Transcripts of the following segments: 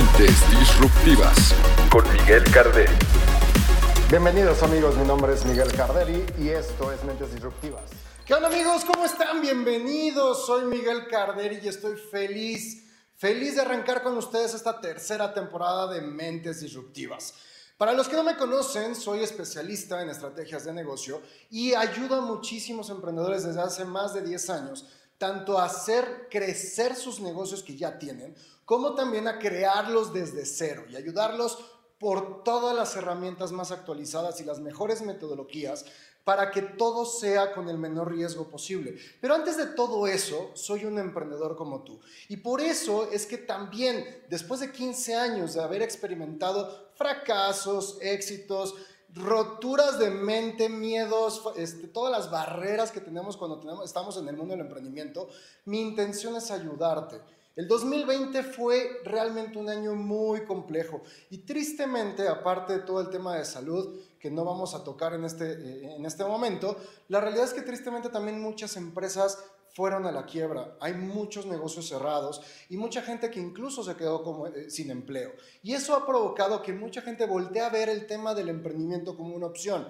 Mentes Disruptivas con Miguel Carderi. Bienvenidos amigos, mi nombre es Miguel Carderi y esto es Mentes Disruptivas. ¿Qué onda amigos? ¿Cómo están? Bienvenidos. Soy Miguel Carderi y estoy feliz, feliz de arrancar con ustedes esta tercera temporada de Mentes Disruptivas. Para los que no me conocen, soy especialista en estrategias de negocio y ayudo a muchísimos emprendedores desde hace más de 10 años, tanto a hacer crecer sus negocios que ya tienen, como también a crearlos desde cero y ayudarlos por todas las herramientas más actualizadas y las mejores metodologías para que todo sea con el menor riesgo posible. Pero antes de todo eso, soy un emprendedor como tú. Y por eso es que también, después de 15 años de haber experimentado fracasos, éxitos, roturas de mente, miedos, este, todas las barreras que tenemos cuando estamos en el mundo del emprendimiento, mi intención es ayudarte. El 2020 fue realmente un año muy complejo y tristemente, aparte de todo el tema de salud que no vamos a tocar en este, eh, en este momento, la realidad es que tristemente también muchas empresas fueron a la quiebra. Hay muchos negocios cerrados y mucha gente que incluso se quedó eh, sin empleo. Y eso ha provocado que mucha gente voltee a ver el tema del emprendimiento como una opción.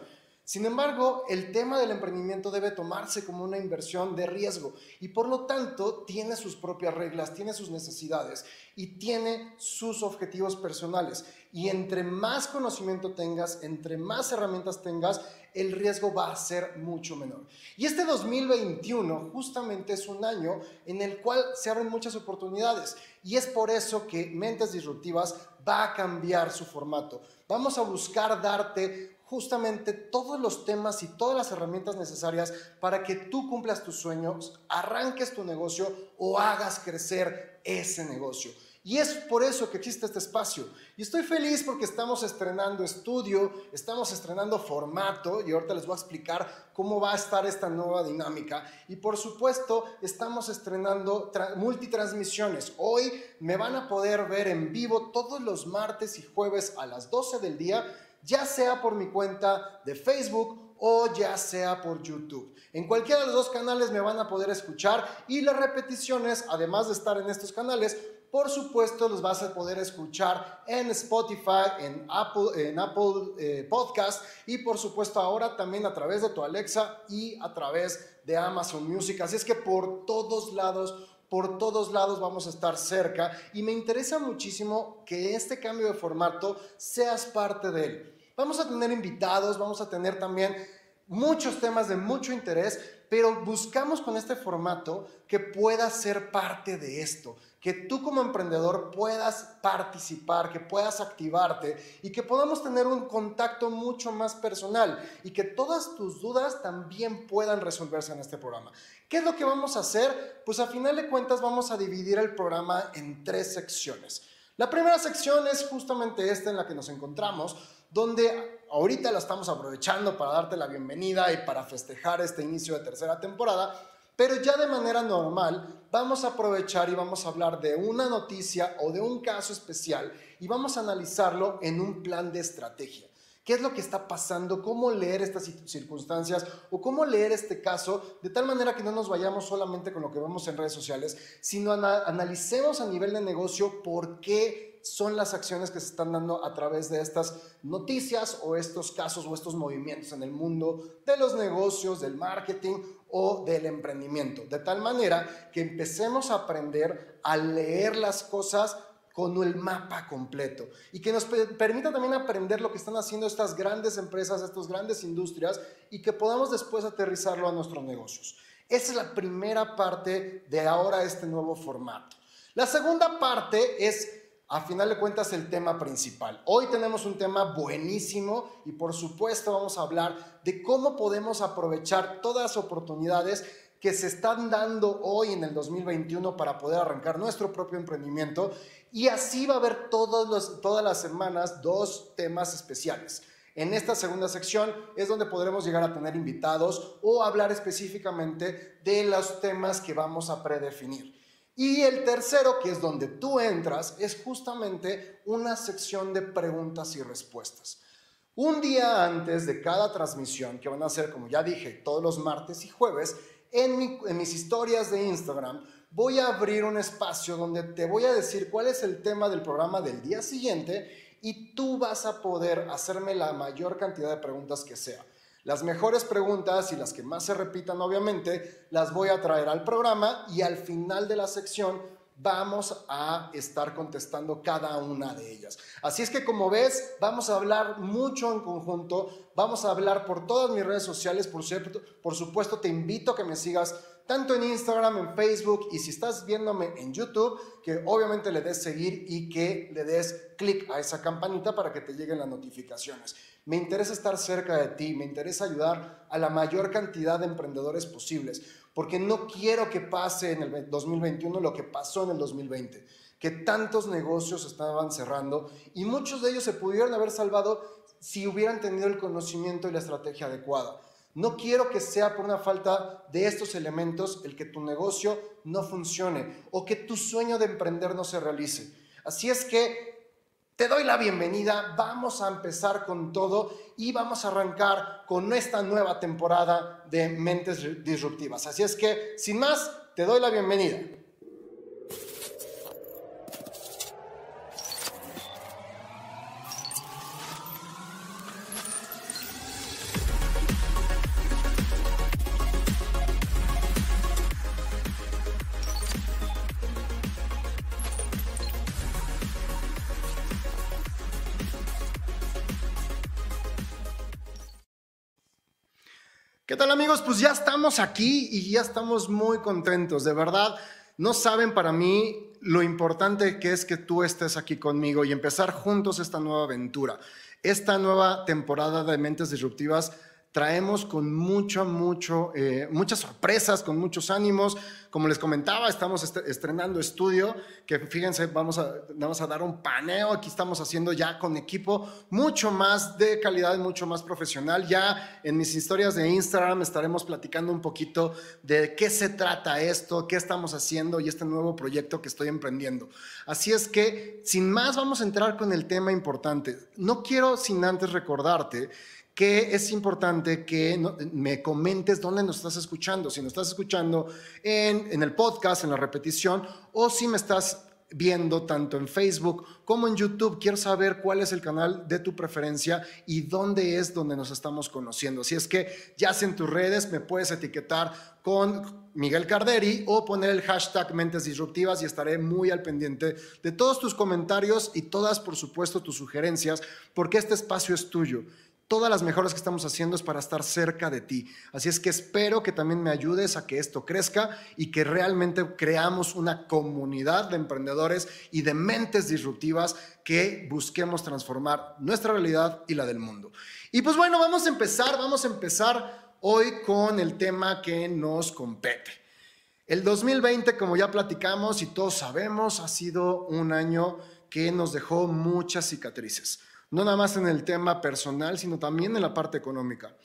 Sin embargo, el tema del emprendimiento debe tomarse como una inversión de riesgo y por lo tanto tiene sus propias reglas, tiene sus necesidades y tiene sus objetivos personales. Y entre más conocimiento tengas, entre más herramientas tengas, el riesgo va a ser mucho menor. Y este 2021 justamente es un año en el cual se abren muchas oportunidades y es por eso que Mentes Disruptivas va a cambiar su formato. Vamos a buscar darte justamente todos los temas y todas las herramientas necesarias para que tú cumplas tus sueños, arranques tu negocio o hagas crecer ese negocio. Y es por eso que existe este espacio. Y estoy feliz porque estamos estrenando estudio, estamos estrenando formato y ahorita les voy a explicar cómo va a estar esta nueva dinámica. Y por supuesto, estamos estrenando multitransmisiones. Hoy me van a poder ver en vivo todos los martes y jueves a las 12 del día ya sea por mi cuenta de Facebook o ya sea por YouTube. En cualquiera de los dos canales me van a poder escuchar y las repeticiones, además de estar en estos canales, por supuesto los vas a poder escuchar en Spotify, en Apple, en Apple eh, Podcast y por supuesto ahora también a través de tu Alexa y a través de Amazon Music. Así es que por todos lados por todos lados vamos a estar cerca y me interesa muchísimo que este cambio de formato seas parte de él. Vamos a tener invitados, vamos a tener también muchos temas de mucho interés, pero buscamos con este formato que puedas ser parte de esto, que tú como emprendedor puedas participar, que puedas activarte y que podamos tener un contacto mucho más personal y que todas tus dudas también puedan resolverse en este programa. ¿Qué es lo que vamos a hacer? Pues a final de cuentas vamos a dividir el programa en tres secciones. La primera sección es justamente esta en la que nos encontramos, donde ahorita la estamos aprovechando para darte la bienvenida y para festejar este inicio de tercera temporada, pero ya de manera normal vamos a aprovechar y vamos a hablar de una noticia o de un caso especial y vamos a analizarlo en un plan de estrategia. ¿Qué es lo que está pasando? ¿Cómo leer estas circunstancias? ¿O cómo leer este caso de tal manera que no nos vayamos solamente con lo que vemos en redes sociales, sino analicemos a nivel de negocio por qué son las acciones que se están dando a través de estas noticias o estos casos o estos movimientos en el mundo de los negocios, del marketing o del emprendimiento. De tal manera que empecemos a aprender a leer las cosas con el mapa completo y que nos permita también aprender lo que están haciendo estas grandes empresas, estas grandes industrias y que podamos después aterrizarlo a nuestros negocios. Esa es la primera parte de ahora este nuevo formato. La segunda parte es, a final de cuentas, el tema principal. Hoy tenemos un tema buenísimo y por supuesto vamos a hablar de cómo podemos aprovechar todas las oportunidades que se están dando hoy en el 2021 para poder arrancar nuestro propio emprendimiento. Y así va a haber todos todas las semanas dos temas especiales. En esta segunda sección es donde podremos llegar a tener invitados o hablar específicamente de los temas que vamos a predefinir. Y el tercero, que es donde tú entras, es justamente una sección de preguntas y respuestas. Un día antes de cada transmisión, que van a ser, como ya dije, todos los martes y jueves, en, mis historias de Instagram voy a abrir un espacio donde te voy a decir cuál es el tema del programa del día siguiente y tú vas a poder hacerme la mayor cantidad de preguntas que sea. Las mejores preguntas y las que más se repitan, obviamente, las voy a traer al programa y al final de la sección vamos a estar contestando cada una de ellas. Así es que como ves, vamos a hablar mucho en conjunto, vamos a hablar por todas mis redes sociales, por, cierto, por supuesto te invito a que me sigas tanto en Instagram, en Facebook y si estás viéndome en YouTube, que obviamente le des seguir y que le des clic a esa campanita para que te lleguen las notificaciones. Me interesa estar cerca de ti, me interesa ayudar a la mayor cantidad de emprendedores posibles, porque no quiero que pase en el 2021 lo que pasó en el 2020, que tantos negocios estaban cerrando y muchos de ellos se pudieron haber salvado si hubieran tenido el conocimiento y la estrategia adecuada. No quiero que sea por una falta de estos elementos el que tu negocio no funcione o que tu sueño de emprender no se realice. Así es que te doy la bienvenida, vamos a empezar con todo y vamos a arrancar con esta nueva temporada de Mentes Disruptivas. Así es que, sin más, te doy la bienvenida. ¿Qué tal amigos? Pues ya estamos aquí y ya estamos muy contentos, de verdad. No saben para mí lo importante que es que tú estés aquí conmigo y empezar juntos esta nueva aventura, esta nueva temporada de Mentes Disruptivas traemos con mucho, mucho, eh, muchas sorpresas, con muchos ánimos. Como les comentaba, estamos estrenando estudio, que fíjense, vamos a, vamos a dar un paneo. Aquí estamos haciendo ya con equipo mucho más de calidad, mucho más profesional. Ya en mis historias de Instagram estaremos platicando un poquito de qué se trata esto, qué estamos haciendo y este nuevo proyecto que estoy emprendiendo. Así es que, sin más, vamos a entrar con el tema importante. No quiero sin antes recordarte que es importante que me comentes dónde nos estás escuchando. Si nos estás escuchando en, el podcast, en la repetición, o si me estás viendo tanto en Facebook como en YouTube. Quiero saber cuál es el canal de tu preferencia y dónde es donde nos estamos conociendo. Si es que ya en tus redes me puedes etiquetar con Miguel Carderi o poner el hashtag Mentes Disruptivas y estaré muy al pendiente de todos tus comentarios y todas, por supuesto, tus sugerencias, porque este espacio es tuyo todas las mejoras que estamos haciendo es para estar cerca de ti. Así es que espero que también me ayudes a que esto crezca y que realmente creamos una comunidad de emprendedores y de mentes disruptivas que busquemos transformar nuestra realidad y la del mundo. Y pues bueno, vamos a empezar, vamos a empezar hoy con el tema que nos compete. El 2020, como ya platicamos y todos sabemos, ha sido un año que nos dejó muchas cicatrices no nada más en el tema personal, sino también en la parte económica.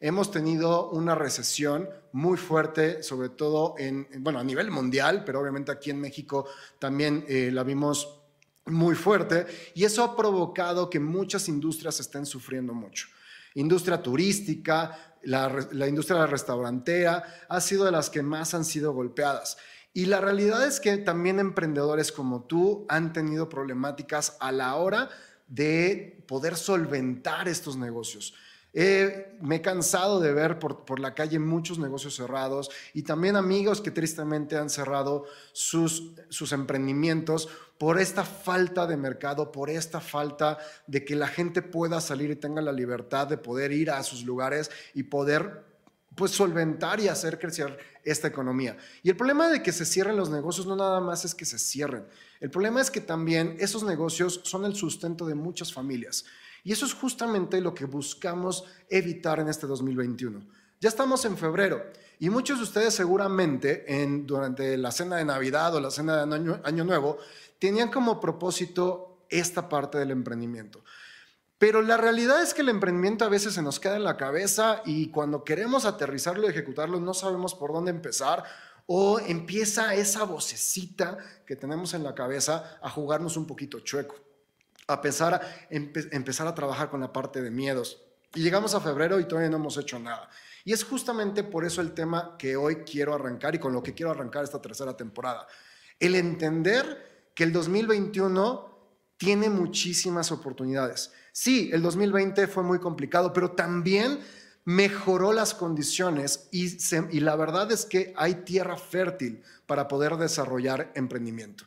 Hemos tenido una recesión muy fuerte, sobre todo en, bueno, a nivel mundial, pero obviamente aquí en México también eh, la vimos muy fuerte y eso ha provocado que muchas industrias estén sufriendo mucho. Industria turística, la, la industria restaurantera ha sido de las que más han sido golpeadas. Y la realidad es que también emprendedores como tú han tenido problemáticas a la hora de poder solventar estos negocios. me he cansado de ver por, la calle muchos negocios cerrados y también amigos que tristemente han cerrado sus, sus emprendimientos por esta falta de mercado, por esta falta de que la gente pueda salir y tenga la libertad de poder ir a sus lugares y poder pues solventar y hacer crecer esta economía. Y el problema de que se cierren los negocios no nada más es que se cierren. El problema es que también esos negocios son el sustento de muchas familias. Y eso es justamente lo que buscamos evitar en este 2021. Ya estamos en febrero y muchos de ustedes seguramente en, durante la cena de Navidad o la cena de Año Nuevo tenían como propósito esta parte del emprendimiento. Pero la realidad es que el emprendimiento a veces se nos queda en la cabeza y cuando queremos aterrizarlo y ejecutarlo no sabemos por dónde empezar o empieza esa vocecita que tenemos en la cabeza a jugarnos un poquito chueco, a empezar a, empezar a trabajar con la parte de miedos. Y llegamos a febrero y todavía no hemos hecho nada. Y es justamente por eso el tema que hoy quiero arrancar y con lo que quiero arrancar esta tercera temporada. El entender que el 2021 tiene muchísimas oportunidades. Sí, el 2020 fue muy complicado, pero también mejoró las condiciones y, la verdad es que hay tierra fértil para poder desarrollar emprendimiento.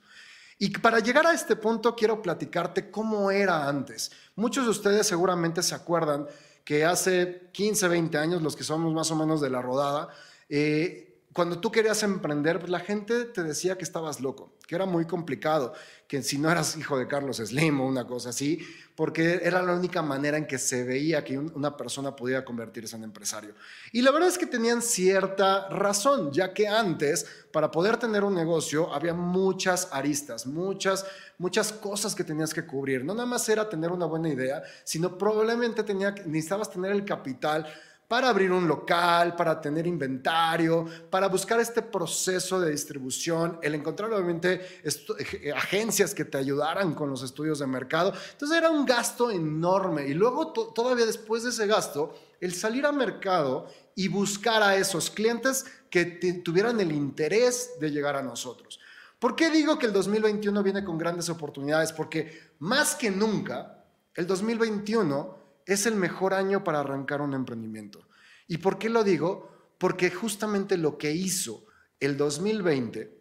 Y para llegar a este punto quiero platicarte cómo era antes. Muchos de ustedes seguramente se acuerdan que hace 15, 20 años, los que somos más o menos de la rodada, eh, cuando tú querías emprender, pues la gente te decía que estabas loco, que era muy complicado, que si no eras hijo de Carlos Slim o una cosa así, porque era la única manera en que se veía que una persona podía convertirse en empresario. Y la verdad es que tenían cierta razón, ya que antes, para poder tener un negocio, había muchas aristas, muchas, muchas cosas que tenías que cubrir. No nada más era tener una buena idea, sino probablemente tenía, necesitabas tener el capital para abrir un local, para tener inventario, para buscar este proceso de distribución, el encontrar obviamente eh, agencias que te ayudaran con los estudios de mercado. Entonces era un gasto enorme y luego todavía después de ese gasto, el salir a mercado y buscar a esos clientes que tuvieran el interés de llegar a nosotros. ¿Por qué digo que el 2021 viene con grandes oportunidades? Porque más que nunca, el 2021 es el mejor año para arrancar un emprendimiento. ¿Y por qué lo digo? Porque justamente lo que hizo el 2020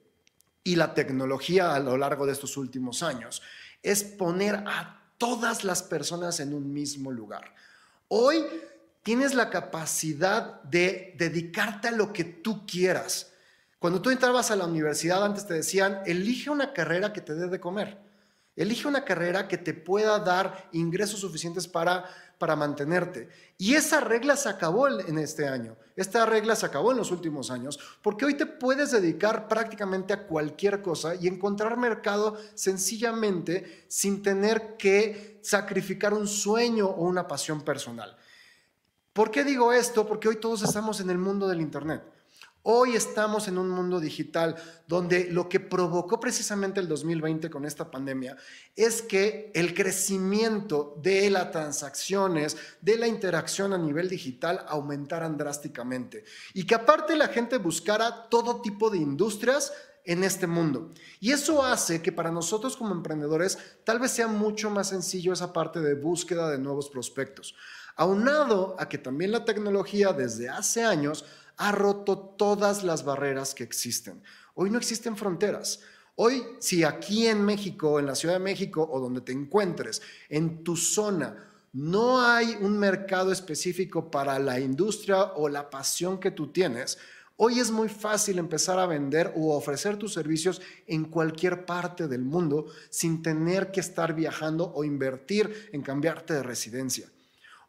y la tecnología a lo largo de estos últimos años es poner a todas las personas en un mismo lugar. Hoy tienes la capacidad de dedicarte a lo que tú quieras. Cuando tú entrabas a la universidad, antes te decían, elige una carrera que te dé de comer. Elige una carrera que te pueda dar ingresos suficientes para para mantenerte. Y esa regla se acabó en este año. Esta regla se acabó en los últimos años porque hoy te puedes dedicar prácticamente a cualquier cosa y encontrar mercado sencillamente sin tener que sacrificar un sueño o una pasión personal. ¿Por qué digo esto? Porque hoy todos estamos en el mundo del Internet. Hoy estamos en un mundo digital donde lo que provocó precisamente el 2020 con esta pandemia es que el crecimiento de las transacciones, de la interacción a nivel digital aumentaran drásticamente y que aparte la gente buscara todo tipo de industrias en este mundo. Y eso hace que para nosotros como emprendedores tal vez sea mucho más sencillo esa parte de búsqueda de nuevos prospectos. Aunado a que también la tecnología desde hace años ha roto todas las barreras que existen. Hoy no existen fronteras. Hoy, si aquí en México, en la Ciudad de México o donde te encuentres, en tu zona, no hay un mercado específico para la industria o la pasión que tú tienes, hoy es muy fácil empezar a vender o ofrecer tus servicios en cualquier parte del mundo sin tener que estar viajando o invertir en cambiarte de residencia.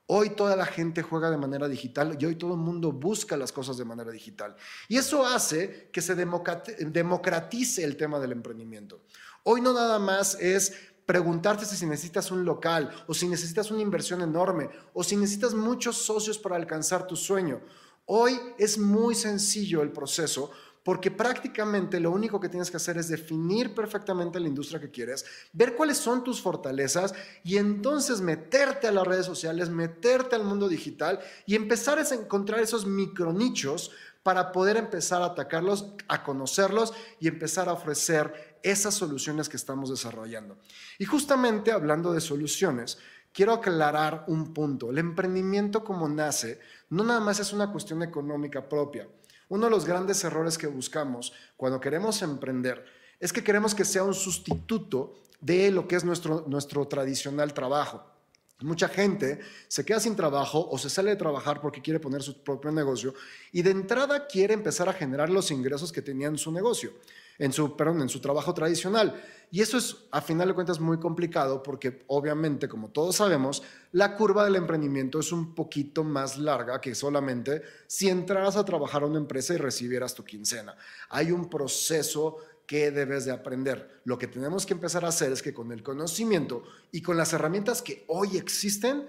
Hoy toda la gente juega de manera digital y hoy todo el mundo busca las cosas de manera digital. Y eso hace que se democratice el tema del emprendimiento. Hoy no nada más es preguntarte si necesitas un local o si necesitas una inversión enorme o si necesitas muchos socios para alcanzar tu sueño. Hoy es muy sencillo el proceso porque prácticamente lo único que tienes que hacer es definir perfectamente la industria que quieres, ver cuáles son tus fortalezas y entonces meterte a las redes sociales, meterte al mundo digital y empezar a encontrar esos micronichos para poder empezar a atacarlos, a conocerlos y empezar a ofrecer esas soluciones que estamos desarrollando. Y justamente hablando de soluciones, quiero aclarar un punto. El emprendimiento como nace no nada más es una cuestión económica propia. Uno de los grandes errores que buscamos cuando queremos emprender es que queremos que sea un sustituto de lo que es nuestro, nuestro tradicional trabajo. Mucha gente se queda sin trabajo o se sale de trabajar porque quiere poner su propio negocio y de entrada quiere empezar a generar los ingresos que tenía en su negocio en su, perdón, en su trabajo tradicional. Y eso es, a final de cuentas, muy complicado porque obviamente, como todos sabemos, la curva del emprendimiento es un poquito más larga que solamente si entraras a trabajar a una empresa y recibieras tu quincena. Hay un proceso que debes de aprender. Lo que tenemos que empezar a hacer es que con el conocimiento y con las herramientas que hoy existen,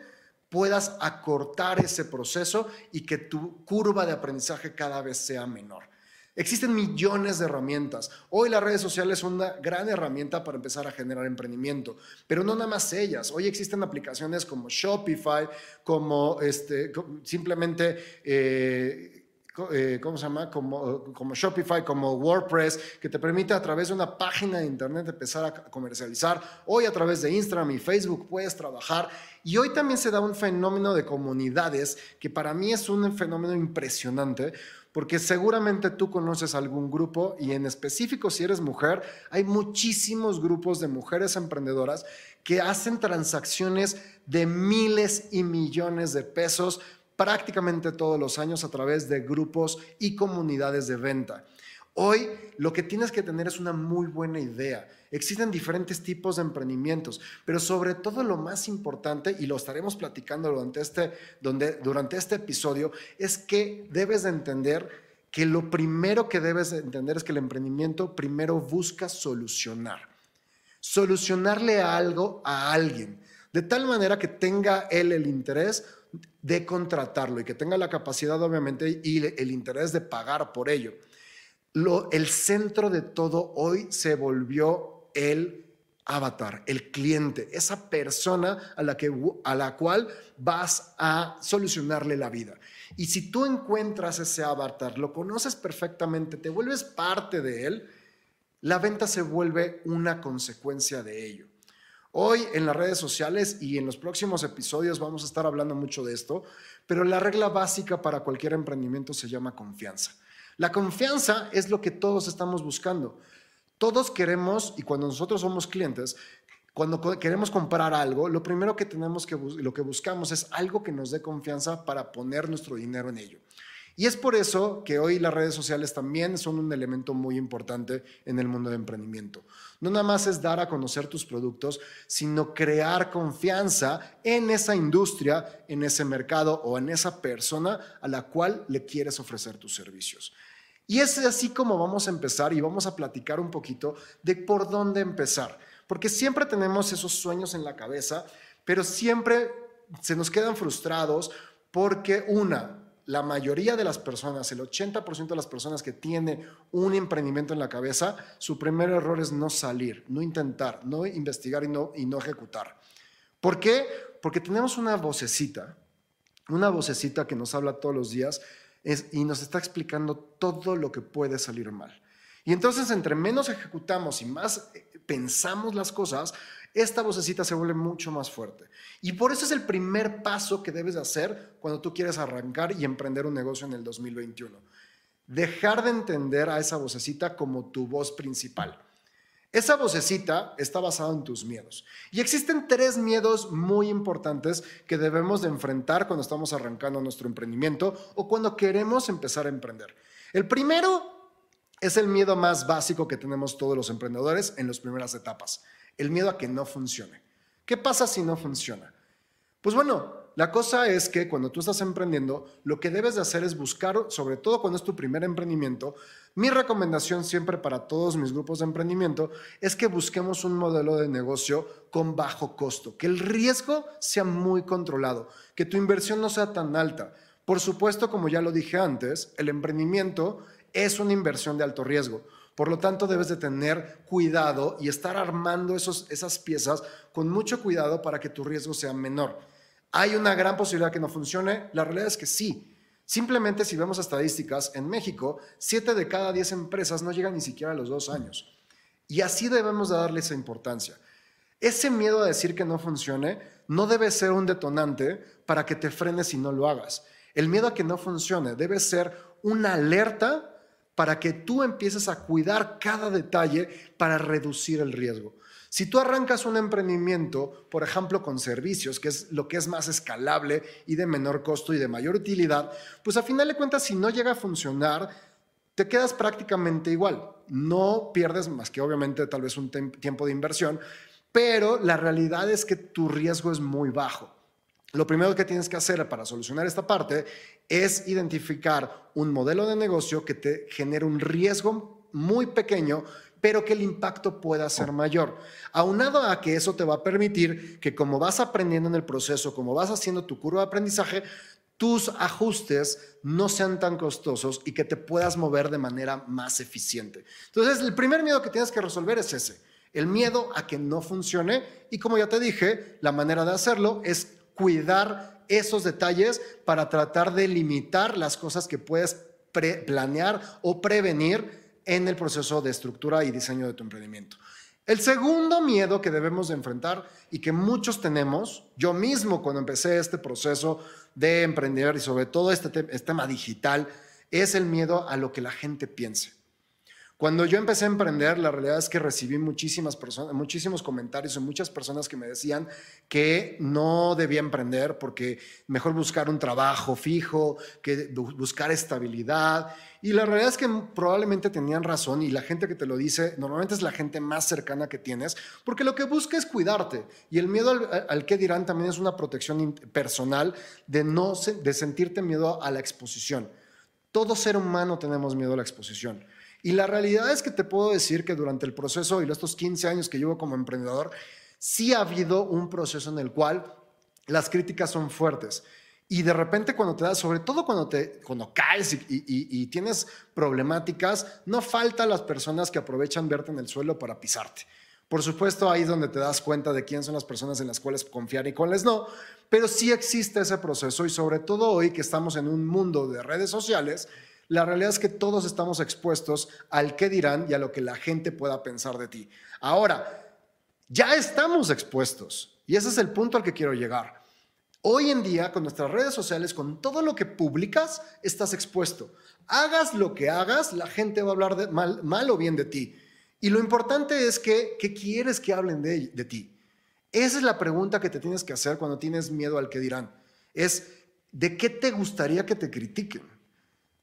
puedas acortar ese proceso y que tu curva de aprendizaje cada vez sea menor. Existen millones de herramientas. Hoy las redes sociales son una gran herramienta para empezar a generar emprendimiento, pero no nada más ellas. Hoy existen aplicaciones como Shopify, como este, simplemente... Eh, eh, ¿cómo se llama? Como, como Shopify, como WordPress, que te permite a través de una página de internet empezar a comercializar. Hoy a través de Instagram y Facebook puedes trabajar. Y hoy también se da un fenómeno de comunidades que para mí es un fenómeno impresionante porque seguramente tú conoces algún grupo y en específico si eres mujer, hay muchísimos grupos de mujeres emprendedoras que hacen transacciones de miles y millones de pesos prácticamente todos los años a través de grupos y comunidades de venta. Hoy lo que tienes que tener es una muy buena idea. Existen diferentes tipos de emprendimientos, pero sobre todo lo más importante, y lo estaremos platicando durante este, donde, durante este episodio, es que debes de entender que lo primero que debes de entender es que el emprendimiento primero busca solucionar. Solucionarle algo a alguien, de tal manera que tenga él el interés de contratarlo y que tenga la capacidad, obviamente, y el interés de pagar por ello. Lo, el centro de todo hoy se volvió el avatar, el cliente, esa persona a la, que, a la cual vas a solucionarle la vida. Y si tú encuentras ese avatar, lo conoces perfectamente, te vuelves parte de él, la venta se vuelve una consecuencia de ello. Hoy en las redes sociales y en los próximos episodios vamos a estar hablando mucho de esto, pero la regla básica para cualquier emprendimiento se llama confianza. La confianza es lo que todos estamos buscando. Todos queremos, y cuando nosotros somos clientes, cuando queremos comprar algo, lo primero que tenemos que lo que buscamos es algo que nos dé confianza para poner nuestro dinero en ello. Y es por eso que hoy las redes sociales también son un elemento muy importante en el mundo de emprendimiento. No nada más es dar a conocer tus productos, sino crear confianza en esa industria, en ese mercado o en esa persona a la cual le quieres ofrecer tus servicios. Y es así como vamos a empezar y vamos a platicar un poquito de por dónde empezar. Porque siempre tenemos esos sueños en la cabeza, pero siempre se nos quedan frustrados porque una, la mayoría de las personas, el 80% de las personas que tiene un emprendimiento en la cabeza, su primer error es no salir, no intentar, no investigar y no, y no ejecutar. ¿Por qué? Porque tenemos una vocecita, una vocecita que nos habla todos los días y nos está explicando todo lo que puede salir mal. Y entonces, entre menos ejecutamos y más eh, pensamos las cosas, esta vocecita se vuelve mucho más fuerte. Y por eso es el primer paso que debes hacer cuando tú quieres arrancar y emprender un negocio en el 2021. Dejar de entender a esa vocecita como tu voz principal. Esa vocecita está basada en tus miedos. Y existen tres miedos muy importantes que debemos de enfrentar cuando estamos arrancando nuestro emprendimiento o cuando queremos empezar a emprender. El primero es el miedo más básico que tenemos todos los emprendedores en las primeras etapas el miedo a que no funcione. ¿Qué pasa si no funciona? Pues bueno, la cosa es que cuando tú estás emprendiendo, lo que debes de hacer es buscar, sobre todo cuando es tu primer emprendimiento, mi recomendación siempre para todos mis grupos de emprendimiento es que busquemos un modelo de negocio con bajo costo, que el riesgo sea muy controlado, que tu inversión no sea tan alta. Por supuesto, como ya lo dije antes, el emprendimiento es una inversión de alto riesgo. Por lo tanto, debes de tener cuidado y estar armando esos, esas piezas con mucho cuidado para que tu riesgo sea menor. ¿Hay una gran posibilidad que no funcione? La realidad es que sí. Simplemente si vemos estadísticas, en México, 7 de cada 10 empresas no llegan ni siquiera a los dos años. Y así debemos de darle esa importancia. Ese miedo a decir que no funcione no debe ser un detonante para que te frenes y no lo hagas. El miedo a que no funcione debe ser una alerta para que tú empieces a cuidar cada detalle para reducir el riesgo. Si tú arrancas un emprendimiento, por ejemplo, con servicios, que es lo que es más escalable y de menor costo y de mayor utilidad, pues a final de cuentas, si no llega a funcionar, te quedas prácticamente igual. No pierdes más que obviamente tal vez un tiempo de inversión, pero la realidad es que tu riesgo es muy bajo. Lo primero que tienes que hacer para solucionar esta parte es identificar un modelo de negocio que te genere un riesgo muy pequeño, pero que el impacto pueda ser mayor. Aunado a que eso te va a permitir que como vas aprendiendo en el proceso, como vas haciendo tu curva de aprendizaje, tus ajustes no sean tan costosos y que te puedas mover de manera más eficiente. Entonces, el primer miedo que tienes que resolver es ese, el miedo a que no funcione y como ya te dije, la manera de hacerlo es cuidar esos detalles para tratar de limitar las cosas que puedes planear o prevenir en el proceso de estructura y diseño de tu emprendimiento. El segundo miedo que debemos de enfrentar y que muchos tenemos, yo mismo cuando empecé este proceso de emprender y sobre todo este, este tema digital, es el miedo a lo que la gente piense. Cuando yo empecé a emprender, la realidad es que recibí muchísimas personas, muchísimos comentarios de muchas personas que me decían que no debía emprender porque mejor buscar un trabajo fijo, que buscar estabilidad. Y la realidad es que probablemente tenían razón y la gente que te lo dice normalmente es la gente más cercana que tienes, porque lo que busca es cuidarte. Y el miedo al, al que dirán también es una protección personal de, no, de sentirte miedo a la exposición. Todo ser humano tenemos miedo a la exposición. Y la realidad es que te puedo decir que durante el proceso y estos 15 años que llevo como emprendedor, sí ha habido un proceso en el cual las críticas son fuertes. Y de repente cuando te das, sobre todo cuando, te, cuando caes y, tienes problemáticas, no falta las personas que aprovechan verte en el suelo para pisarte. Por supuesto, ahí es donde te das cuenta de quién son las personas en las cuales confiar y cuáles no, pero sí existe ese proceso y sobre todo hoy que estamos en un mundo de redes sociales, la realidad es que todos estamos expuestos al qué dirán y a lo que la gente pueda pensar de ti. Ahora, ya estamos expuestos y ese es el punto al que quiero llegar. Hoy en día, con nuestras redes sociales, con todo lo que publicas, estás expuesto. Hagas lo que hagas, la gente va a hablar mal, mal, o bien de ti. Y lo importante es que, ¿qué quieres que hablen de, de ti? Esa es la pregunta que te tienes que hacer cuando tienes miedo al que dirán. Es, ¿de qué te gustaría que te critiquen?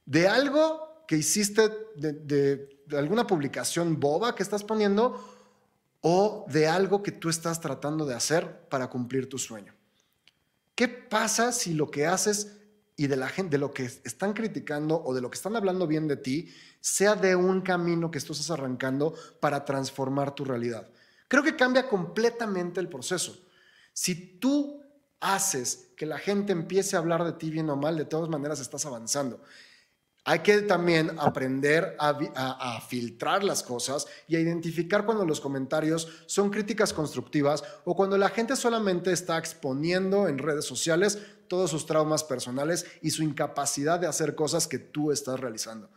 De algo que hiciste, de, alguna publicación boba que estás poniendo o de algo que tú estás tratando de hacer para cumplir tu sueño. ¿Qué pasa si lo que haces y de la gente, de lo que están criticando o de lo que están hablando bien de ti, sea de un camino que tú estás arrancando para transformar tu realidad? Creo que cambia completamente el proceso. Si tú haces que la gente empiece a hablar de ti bien o mal, de todas maneras estás avanzando. Hay que también aprender a, filtrar las cosas y a identificar cuando los comentarios son críticas constructivas o cuando la gente solamente está exponiendo en redes sociales todos sus traumas personales y su incapacidad de hacer cosas que tú estás realizando.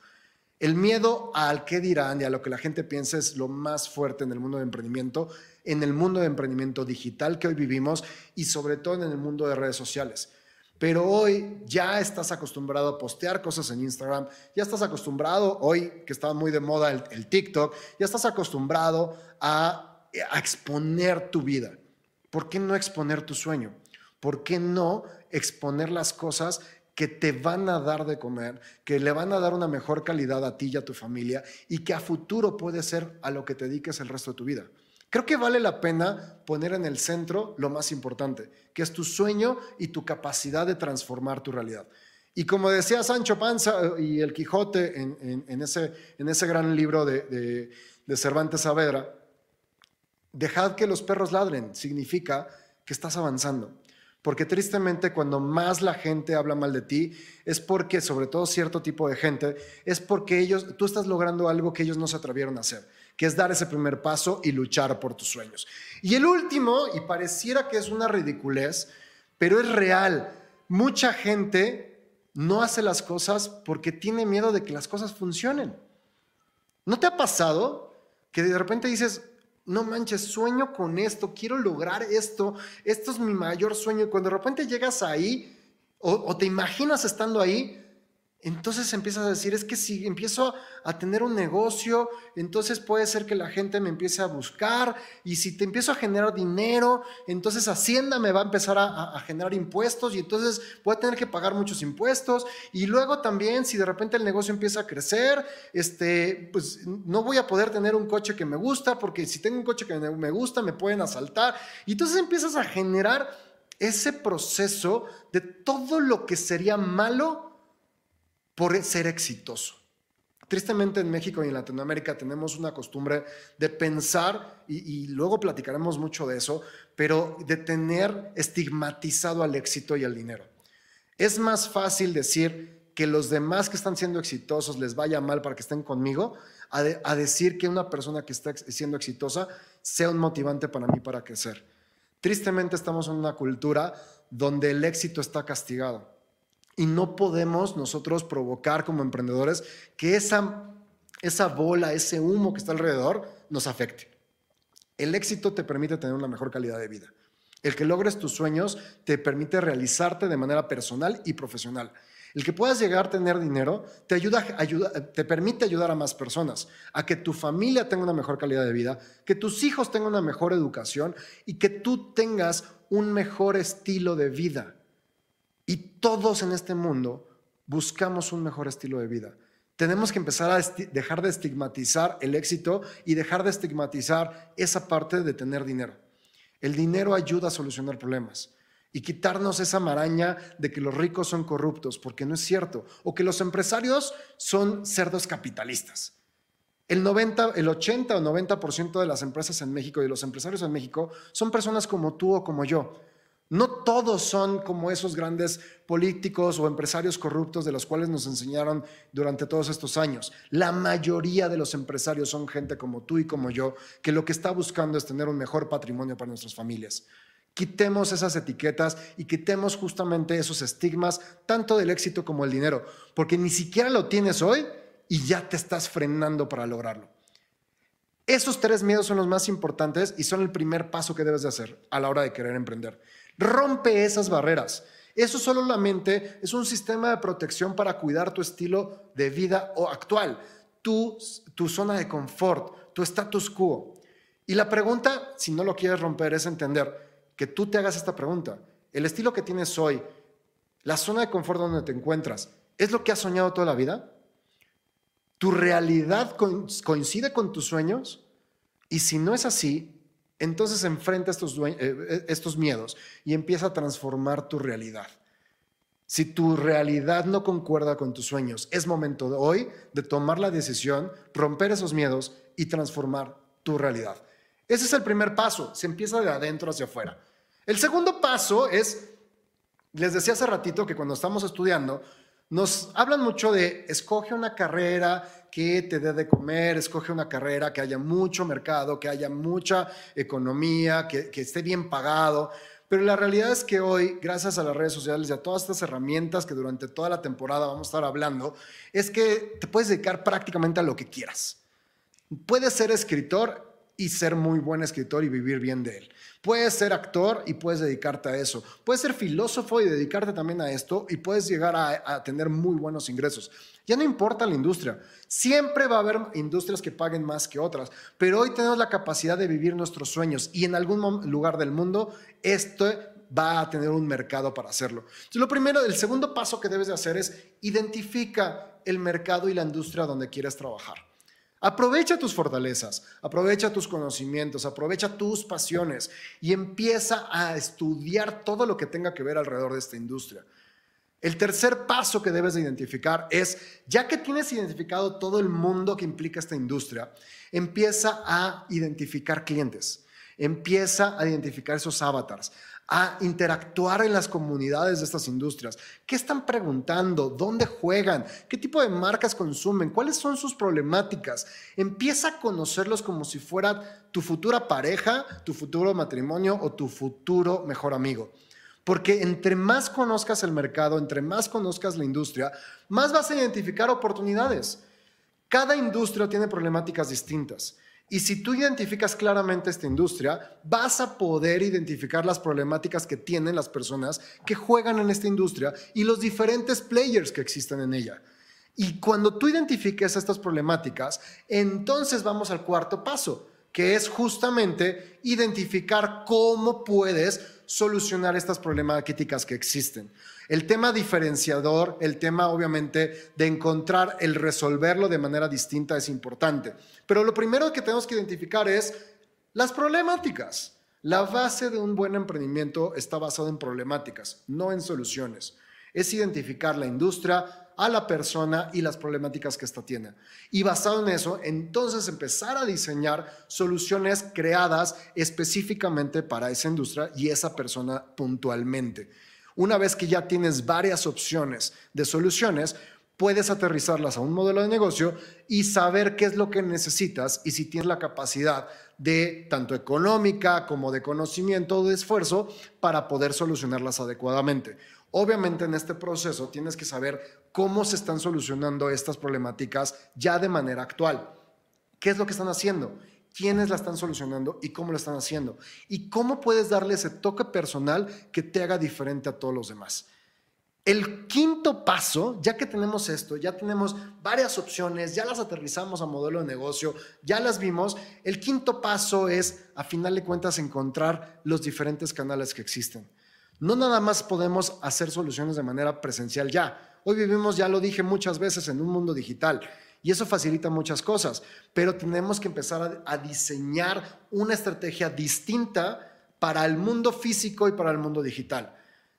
El miedo al qué dirán y a lo que la gente piensa es lo más fuerte en el mundo de emprendimiento, en el mundo de emprendimiento digital que hoy vivimos y sobre todo en el mundo de redes sociales. Pero hoy ya estás acostumbrado a postear cosas en Instagram, ya estás acostumbrado, hoy que está muy de moda el, TikTok, ya estás acostumbrado a, a exponer tu vida. ¿Por qué no exponer tu sueño? ¿Por qué no exponer las cosas que te van a dar de comer, que le van a dar una mejor calidad a ti y a tu familia y que a futuro puede ser a lo que te dediques el resto de tu vida? Creo que vale la pena poner en el centro lo más importante, que es tu sueño y tu capacidad de transformar tu realidad. Y como decía Sancho Panza eh, y el Quijote en, ese, en ese, gran libro de, de Cervantes Saavedra, dejad que los perros ladren, significa que estás avanzando. Porque tristemente cuando más la gente habla mal de ti, es porque, sobre todo cierto tipo de gente, es porque ellos, tú estás logrando algo que ellos no se atrevieron a hacer que es dar ese primer paso y luchar por tus sueños. Y el último, y pareciera que es una ridiculez, pero es real, mucha gente no hace las cosas porque tiene miedo de que las cosas funcionen. ¿No te ha pasado que de repente dices, no manches, sueño con esto, quiero lograr esto, esto es mi mayor sueño, y cuando de repente llegas ahí o, o te imaginas estando ahí, entonces empiezas a decir, es que si empiezo a tener un negocio, entonces puede ser que la gente me empiece a buscar y si te empiezo a generar dinero, entonces Hacienda me va a empezar a, generar impuestos y entonces voy a tener que pagar muchos impuestos. Y luego también si de repente el negocio empieza a crecer, este, pues no voy a poder tener un coche que me gusta porque si tengo un coche que me gusta me pueden asaltar. Y entonces empiezas a generar ese proceso de todo lo que sería malo por ser exitoso. Tristemente en México y en Latinoamérica tenemos una costumbre de pensar, y, luego platicaremos mucho de eso, pero de tener estigmatizado al éxito y al dinero. Es más fácil decir que los demás que están siendo exitosos les vaya mal para que estén conmigo, a, a decir que una persona que está siendo exitosa sea un motivante para mí para crecer. Tristemente estamos en una cultura donde el éxito está castigado y no podemos nosotros provocar como emprendedores que esa, esa bola, ese humo que está alrededor nos afecte. El éxito te permite tener una mejor calidad de vida. El que logres tus sueños te permite realizarte de manera personal y profesional. El que puedas llegar a tener dinero te, ayuda, ayuda, te permite ayudar a más personas, a que tu familia tenga una mejor calidad de vida, que tus hijos tengan una mejor educación y que tú tengas un mejor estilo de vida. Y todos en este mundo buscamos un mejor estilo de vida. Tenemos que empezar a dejar de estigmatizar el éxito y dejar de estigmatizar esa parte de tener dinero. El dinero ayuda a solucionar problemas y quitarnos esa maraña de que los ricos son corruptos, porque no es cierto, o que los empresarios son cerdos capitalistas. El, 90, el 80 o 90% de las empresas en México y de los empresarios en México son personas como tú o como yo. No todos son como esos grandes políticos o empresarios corruptos de los cuales nos enseñaron durante todos estos años. La mayoría de los empresarios son gente como tú y como yo, que lo que está buscando es tener un mejor patrimonio para nuestras familias. Quitemos esas etiquetas y quitemos justamente esos estigmas, tanto del éxito como el dinero, porque ni siquiera lo tienes hoy y ya te estás frenando para lograrlo. Esos tres miedos son los más importantes y son el primer paso que debes de hacer a la hora de querer emprender. Rompe esas barreras. Eso solamente es un sistema de protección para cuidar tu estilo de vida o actual, tu, tu zona de confort, tu status quo. Y la pregunta, si no lo quieres romper, es entender que tú te hagas esta pregunta. El estilo que tienes hoy, la zona de confort donde te encuentras, ¿es lo que has soñado toda la vida? ¿Tu realidad coincide con tus sueños? Y si no es así, entonces enfrenta estos, eh, estos miedos y empieza a transformar tu realidad. Si tu realidad no concuerda con tus sueños, es momento de hoy de tomar la decisión, romper esos miedos y transformar tu realidad. Ese es el primer paso, se empieza de adentro hacia afuera. El segundo paso es, les decía hace ratito que cuando estamos estudiando, nos hablan mucho de escoge una carrera que te dé de comer, escoge una carrera que haya mucho mercado, que haya mucha economía, que, que esté bien pagado. Pero la realidad es que hoy, gracias a las redes sociales y a todas estas herramientas que durante toda la temporada vamos a estar hablando, es que te puedes dedicar prácticamente a lo que quieras. Puedes ser escritor y ser muy buen escritor y vivir bien de él. Puedes ser actor y puedes dedicarte a eso. Puedes ser filósofo y dedicarte también a esto y puedes llegar a, tener muy buenos ingresos. Ya no importa la industria. Siempre va a haber industrias que paguen más que otras, pero hoy tenemos la capacidad de vivir nuestros sueños y en algún lugar del mundo esto va a tener un mercado para hacerlo. Entonces, lo primero, el segundo paso que debes de hacer es identifica el mercado y la industria donde quieres trabajar. Aprovecha tus fortalezas, aprovecha tus conocimientos, aprovecha tus pasiones y empieza a estudiar todo lo que tenga que ver alrededor de esta industria. El tercer paso que debes de identificar es, ya que tienes identificado todo el mundo que implica esta industria, empieza a identificar clientes, empieza a identificar esos avatars, a interactuar en las comunidades de estas industrias. ¿Qué están preguntando? ¿Dónde juegan? ¿Qué tipo de marcas consumen? ¿Cuáles son sus problemáticas? Empieza a conocerlos como si fuera tu futura pareja, tu futuro matrimonio o tu futuro mejor amigo. Porque entre más conozcas el mercado, entre más conozcas la industria, más vas a identificar oportunidades. Cada industria tiene problemáticas distintas. Y si tú identificas claramente esta industria, vas a poder identificar las problemáticas que tienen las personas que juegan en esta industria y los diferentes players que existen en ella. Y cuando tú identifiques estas problemáticas, entonces vamos al cuarto paso, que es justamente identificar cómo puedes solucionar estas problemáticas que existen. El tema diferenciador, el tema obviamente de encontrar el resolverlo de manera distinta es importante. Pero lo primero que tenemos que identificar es las problemáticas. La base de un buen emprendimiento está basada en problemáticas, no en soluciones. Es identificar la industria, a la persona y las problemáticas que ésta tiene. Y basado en eso, entonces empezar a diseñar soluciones creadas específicamente para esa industria y esa persona puntualmente. Una vez que ya tienes varias opciones de soluciones, puedes aterrizarlas a un modelo de negocio y saber qué es lo que necesitas y si tienes la capacidad de tanto económica como de conocimiento o de esfuerzo para poder solucionarlas adecuadamente. Obviamente en este proceso tienes que saber cómo se están solucionando estas problemáticas ya de manera actual. ¿Qué es lo que están haciendo? Quiénes la están solucionando y cómo lo están haciendo. Y cómo puedes darle ese toque personal que te haga diferente a todos los demás. El quinto paso, ya que tenemos esto, ya tenemos varias opciones, ya las aterrizamos a modelo de negocio, ya las vimos, el quinto paso es, a final de cuentas, encontrar los diferentes canales que existen. No nada más podemos hacer soluciones de manera presencial ya. Hoy vivimos, ya lo dije muchas veces, en un mundo digital y eso facilita muchas cosas, pero tenemos que empezar a, diseñar una estrategia distinta para el mundo físico y para el mundo digital.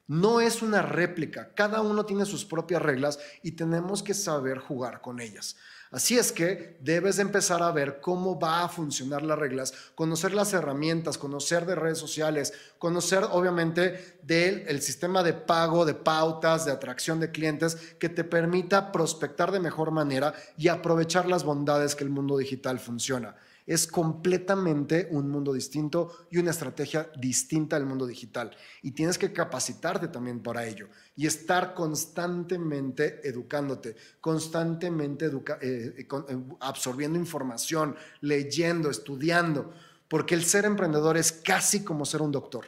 No es una réplica, cada uno tiene sus propias reglas y tenemos que saber jugar con ellas. Así es que debes empezar a ver cómo va a funcionar las reglas, conocer las herramientas, conocer de redes sociales, conocer obviamente del sistema de pago, de pautas, de atracción de clientes que te permita prospectar de mejor manera y aprovechar las bondades que el mundo digital funciona es completamente un mundo distinto y una estrategia distinta al mundo digital. Y tienes que capacitarte también para ello y estar constantemente educándote, constantemente eh, eh, eh, absorbiendo información, leyendo, estudiando, porque el ser emprendedor es casi como ser un doctor.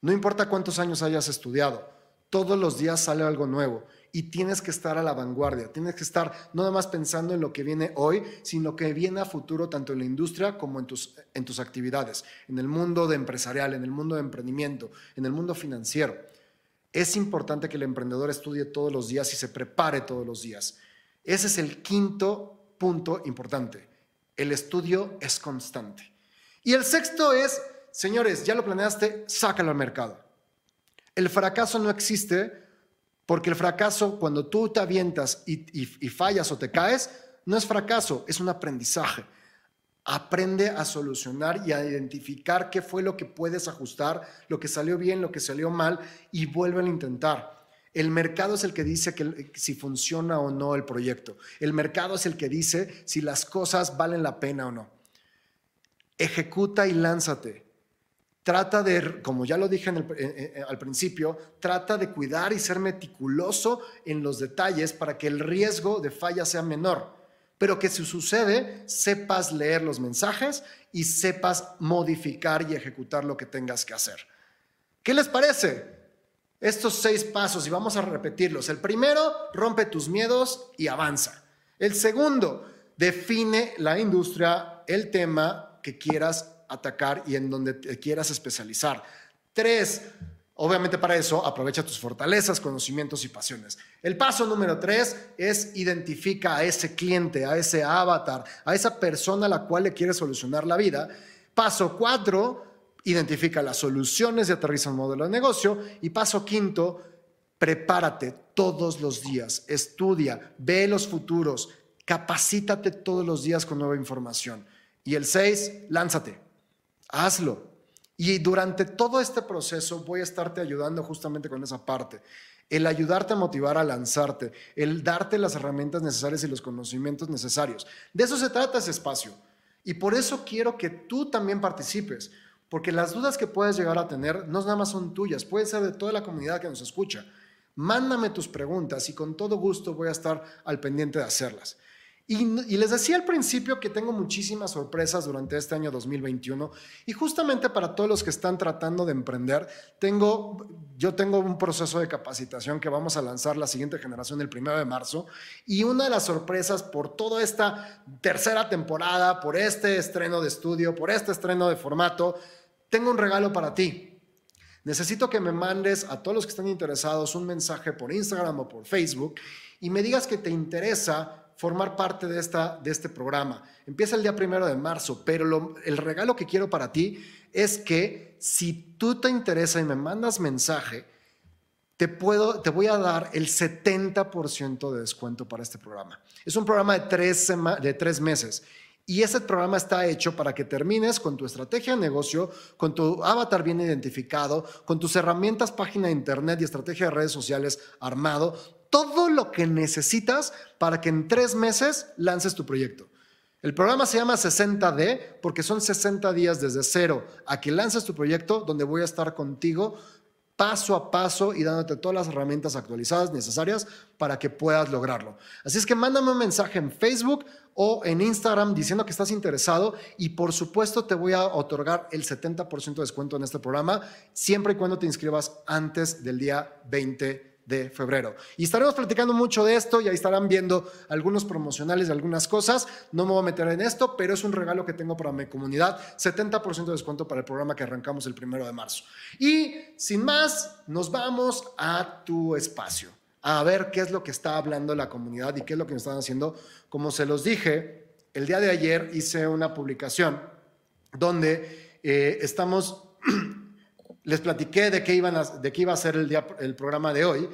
No importa cuántos años hayas estudiado, todos los días sale algo nuevo y tienes que estar a la vanguardia, tienes que estar no nada más pensando en lo que viene hoy, sino que viene a futuro tanto en la industria como en tus, en tus actividades, en el mundo de empresarial, en el mundo de emprendimiento, en el mundo financiero. Es importante que el emprendedor estudie todos los días y se prepare todos los días. Ese es el quinto punto importante. El estudio es constante. Y el sexto es, señores, ya lo planeaste, sácalo al mercado. El fracaso no existe porque el fracaso, cuando tú te avientas y, fallas o te caes, no es fracaso, es un aprendizaje. Aprende a solucionar y a identificar qué fue lo que puedes ajustar, lo que salió bien, lo que salió mal y vuelve a intentar. El mercado es el que dice si funciona o no el proyecto. El mercado es el que dice si las cosas valen la pena o no. Ejecuta y lánzate. Trata de, como ya lo dije al principio, trata de cuidar y ser meticuloso en los detalles para que el riesgo de falla sea menor. Pero que si sucede, sepas leer los mensajes y sepas modificar y ejecutar lo que tengas que hacer. ¿Qué les parece? Estos seis pasos, y vamos a repetirlos. El primero, rompe tus miedos y avanza. El segundo, define la industria, el tema que quieras atacar y en donde te quieras especializar. Tres, obviamente para eso aprovecha tus fortalezas, conocimientos y pasiones. El paso número tres es identifica a ese cliente, a ese avatar, a esa persona a la cual le quieres solucionar la vida. Paso cuatro, identifica las soluciones y aterriza un modelo de negocio. Y paso quinto, prepárate todos los días, estudia, ve los futuros, capacítate todos los días con nueva información. Y el seis, lánzate hazlo. Y durante todo este proceso voy a estarte ayudando justamente con esa parte. El ayudarte a motivar a lanzarte, el darte las herramientas necesarias y los conocimientos necesarios. De eso se trata ese espacio. Y por eso quiero que tú también participes, porque las dudas que puedes llegar a tener no nada más son tuyas, puede ser de toda la comunidad que nos escucha. Mándame tus preguntas y con todo gusto voy a estar al pendiente de hacerlas. Y, les decía al principio que tengo muchísimas sorpresas durante este año 2021 y justamente para todos los que están tratando de emprender, tengo, yo tengo un proceso de capacitación que vamos a lanzar la siguiente generación el primero de marzo y una de las sorpresas por toda esta tercera temporada, por este estreno de estudio, por este estreno de formato, tengo un regalo para ti. Necesito que me mandes a todos los que están interesados un mensaje por Instagram o por Facebook y me digas que te interesa formar parte de, esta, de este programa. Empieza el día primero de marzo, pero el regalo que quiero para ti es que si tú te interesa y me mandas mensaje, te, puedo, te voy a dar el 70% de descuento para este programa. Es un programa de tres, de tres meses Y ese programa está hecho para que termines con tu estrategia de negocio, con tu avatar bien identificado, con tus herramientas, página de internet y estrategia de redes sociales armado, todo lo que necesitas para que en tres meses lances tu proyecto. El programa se llama 60D porque son 60 días desde cero a que lances tu proyecto donde voy a estar contigo paso a paso y dándote todas las herramientas actualizadas necesarias para que puedas lograrlo. Así es que mándame un mensaje en Facebook o en Instagram diciendo que estás interesado y por supuesto te voy a otorgar el 70% de descuento en este programa siempre y cuando te inscribas antes del día 20 de febrero. Y estaremos platicando mucho de esto y ahí estarán viendo algunos promocionales de algunas cosas. No me voy a meter en esto, pero es un regalo que tengo para mi comunidad. 70% de descuento para el programa que arrancamos el primero de marzo. Y sin más, nos vamos a tu espacio, a ver qué es lo que está hablando la comunidad y qué es lo que nos están haciendo. Como se los dije, el día de ayer hice una publicación donde eh, estamos les platiqué de qué, iba a ser el, programa de hoy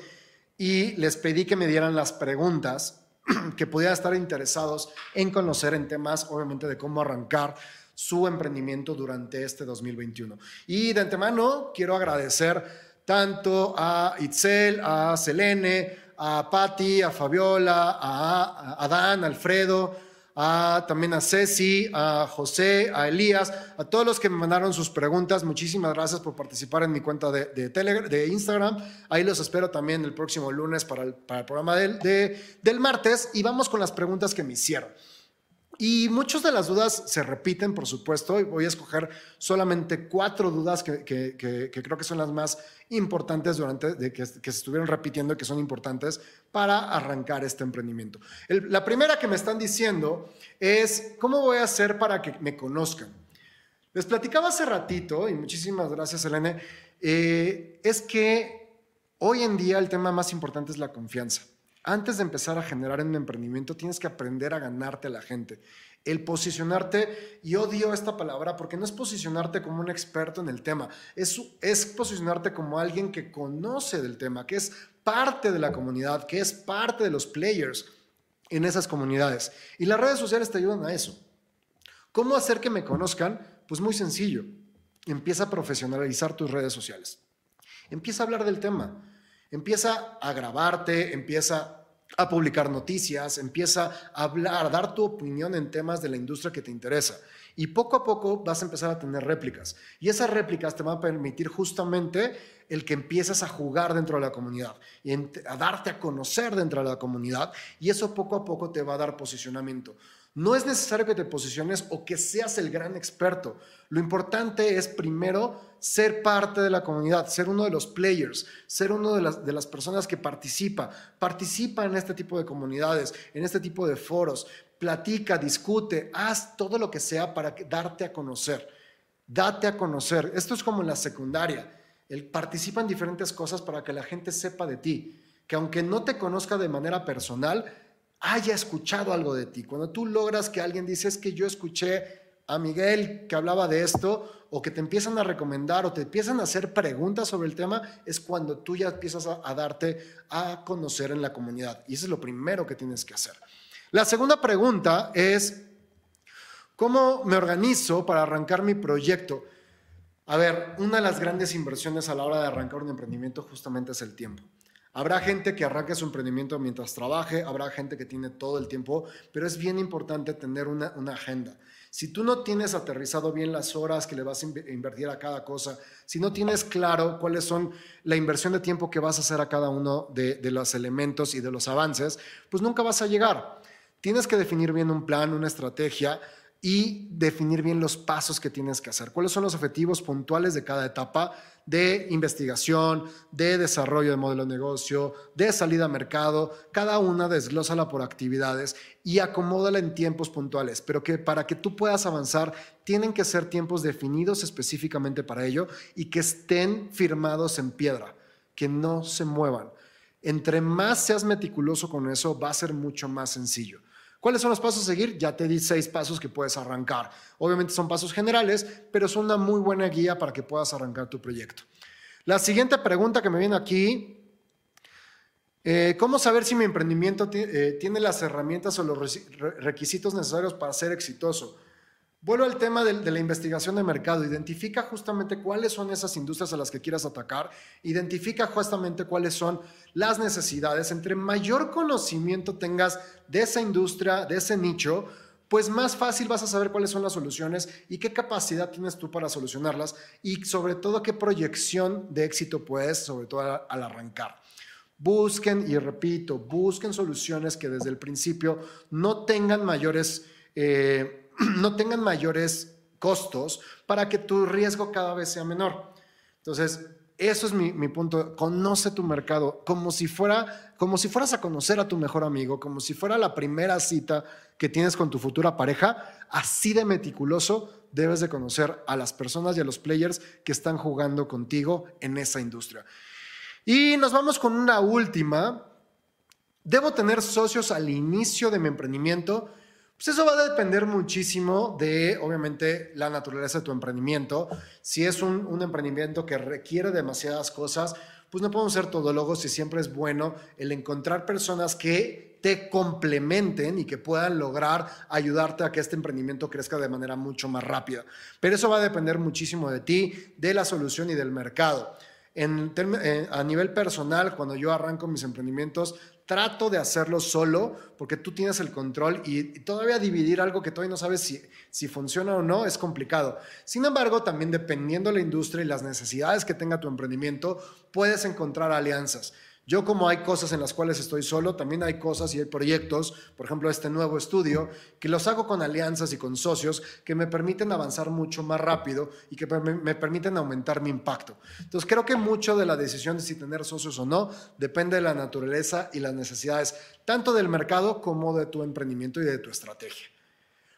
y les pedí que me dieran las preguntas que pudieran estar interesados en conocer en temas, obviamente, de cómo arrancar su emprendimiento durante este 2021. Y de antemano quiero agradecer tanto a Itzel, a Selene, a Patti, a Fabiola, a Adán, Alfredo, a, también a Ceci, a José, a Elías, a todos los que me mandaron sus preguntas. Muchísimas gracias por participar en mi cuenta de, de, de Instagram. Ahí los espero también el próximo lunes para el, para el programa del, del martes y vamos con las preguntas que me hicieron. Y muchas de las dudas se repiten, por supuesto, y voy a escoger solamente cuatro dudas que, creo que son las más importantes durante de que, se estuvieron repitiendo y que son importantes para arrancar este emprendimiento. la primera que me están diciendo es, ¿cómo voy a hacer para que me conozcan? Les platicaba hace ratito, y muchísimas gracias, Elena, eh, es que hoy en día el tema más importante es la confianza. Antes de empezar a generar un emprendimiento, tienes que aprender a ganarte a la gente. El posicionarte, y odio esta palabra porque no es posicionarte como un experto en el tema, es, es posicionarte como alguien que conoce del tema, que es parte de la comunidad, que es parte de los players en esas comunidades. Y las redes sociales te ayudan a eso. ¿Cómo hacer que me conozcan? Pues muy sencillo. Empieza a profesionalizar tus redes sociales. Empieza a hablar del tema empieza a grabarte, empieza a publicar noticias, empieza a hablar, a dar tu opinión en temas de la industria que te interesa. Y poco a poco vas a empezar a tener réplicas. Y esas réplicas te van a permitir justamente el que empieces a jugar dentro de la comunidad y a darte a conocer dentro de la comunidad. Y eso poco a poco te va a dar posicionamiento. No es necesario que te posiciones o que seas el gran experto. Lo importante es primero ser parte de la comunidad, ser uno de los players, ser uno de las, personas que participa. Participa en este tipo de comunidades, en este tipo de foros. Platica, discute, haz todo lo que sea para darte a conocer. Date a conocer. Esto es como en la secundaria. El, participa en diferentes cosas para que la gente sepa de ti. Que aunque no te conozca de manera personal, haya escuchado algo de ti. Cuando tú logras que alguien dice, es que yo escuché a Miguel que hablaba de esto, o que te empiezan a recomendar o te empiezan a hacer preguntas sobre el tema, es cuando tú ya empiezas a, a darte a conocer en la comunidad. Y eso es lo primero que tienes que hacer. La segunda pregunta es, ¿cómo me organizo para arrancar mi proyecto? A ver, una de las grandes inversiones a la hora de arrancar un emprendimiento justamente es el tiempo. Habrá gente que arranque su emprendimiento mientras trabaje, habrá gente que tiene todo el tiempo, pero es bien importante tener una, agenda. Si tú no tienes aterrizado bien las horas que le vas a invertir a cada cosa, si no tienes claro cuáles son la inversión de tiempo que vas a hacer a cada uno de, de los elementos y de los avances, pues nunca vas a llegar. Tienes que definir bien un plan, una estrategia y definir bien los pasos que tienes que hacer. ¿Cuáles son los objetivos puntuales de cada etapa? de investigación, de desarrollo de modelo de negocio, de salida a mercado, cada una desglósala por actividades y acomódala en tiempos puntuales, pero que para que tú puedas avanzar tienen que ser tiempos definidos específicamente para ello y que estén firmados en piedra, que no se muevan. Entre más seas meticuloso con eso, va a ser mucho más sencillo. ¿Cuáles son los pasos a seguir? Ya te di seis pasos que puedes arrancar. Obviamente son pasos generales, pero son una muy buena guía para que puedas arrancar tu proyecto. La siguiente pregunta que me viene aquí Eh, ¿Cómo saber si mi emprendimiento eh, tiene las herramientas o los requisitos necesarios para ser exitoso? Vuelvo al tema de, la investigación de mercado. Identifica justamente cuáles son esas industrias a las que quieras atacar. Identifica justamente cuáles son las necesidades. Entre mayor conocimiento tengas de esa industria, de ese nicho, pues más fácil vas a saber cuáles son las soluciones y qué capacidad tienes tú para solucionarlas y sobre todo qué proyección de éxito puedes, sobre todo al arrancar. Busquen, y repito, busquen soluciones que desde el principio no tengan mayores, eh, no tengan mayores costos para que tu riesgo cada vez sea menor. Entonces, eso es mi, punto. Conoce tu mercado como si, fuera, como si fueras a conocer a tu mejor amigo, como si fuera la primera cita que tienes con tu futura pareja. Así de meticuloso debes de conocer a las personas y a los players que están jugando contigo en esa industria. Y nos vamos con una última. ¿Debo tener socios al inicio de mi emprendimiento? Pues eso va a depender muchísimo de, obviamente, la naturaleza de tu emprendimiento. Si es un, un emprendimiento que requiere demasiadas cosas, pues no podemos ser todólogos y siempre es bueno el encontrar personas que te complementen y que puedan lograr ayudarte a que este emprendimiento crezca de manera mucho más rápida. Pero eso va a depender muchísimo de ti, de la solución y del mercado. Eh, a nivel personal, cuando yo arranco mis emprendimientos, trato de hacerlo solo porque tú tienes el control y, todavía dividir algo que todavía no sabes si, si funciona o no es complicado. Sin embargo, también dependiendo de la industria y las necesidades que tenga tu emprendimiento, puedes encontrar alianzas. Yo como hay cosas en las cuales estoy solo, también hay cosas y hay proyectos, por ejemplo este nuevo estudio, que los hago con alianzas y con socios que me permiten avanzar mucho más rápido y que me permiten aumentar mi impacto. Entonces creo que mucho de la decisión de si tener socios o no depende de la naturaleza y las necesidades, tanto del mercado como de tu emprendimiento y de tu estrategia.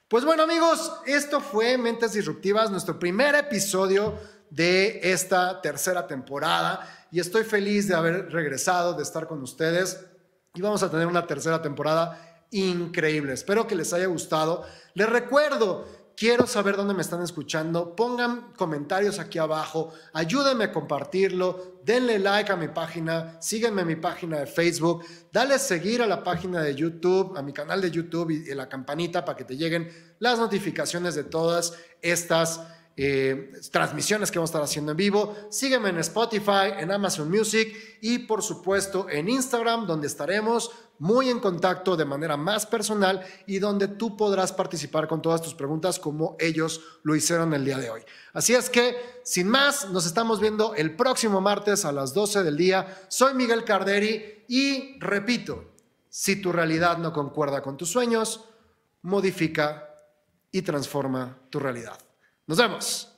Pues bueno amigos, esto fue Mentes Disruptivas, nuestro primer episodio de esta tercera temporada y estoy feliz de haber regresado, de estar con ustedes y vamos a tener una tercera temporada increíble. Espero que les haya gustado. Les recuerdo, quiero saber dónde me están escuchando. Pongan comentarios aquí abajo, ayúdenme a compartirlo, denle like a mi página, síguenme en mi página de Facebook, dale seguir a la página de YouTube, a mi canal de YouTube y, y la campanita para que te lleguen las notificaciones de todas estas eh, transmisiones que vamos a estar haciendo en vivo. Sígueme en Spotify, en Amazon Music y por supuesto en Instagram, donde estaremos muy en contacto de manera más personal y donde tú podrás participar con todas tus preguntas como ellos lo hicieron el día de hoy. Así es que, sin más, nos estamos viendo el próximo martes a las 12 del día. Soy Miguel Carderi y repito, si tu realidad no concuerda con tus sueños, modifica y transforma tu realidad. Nos vemos.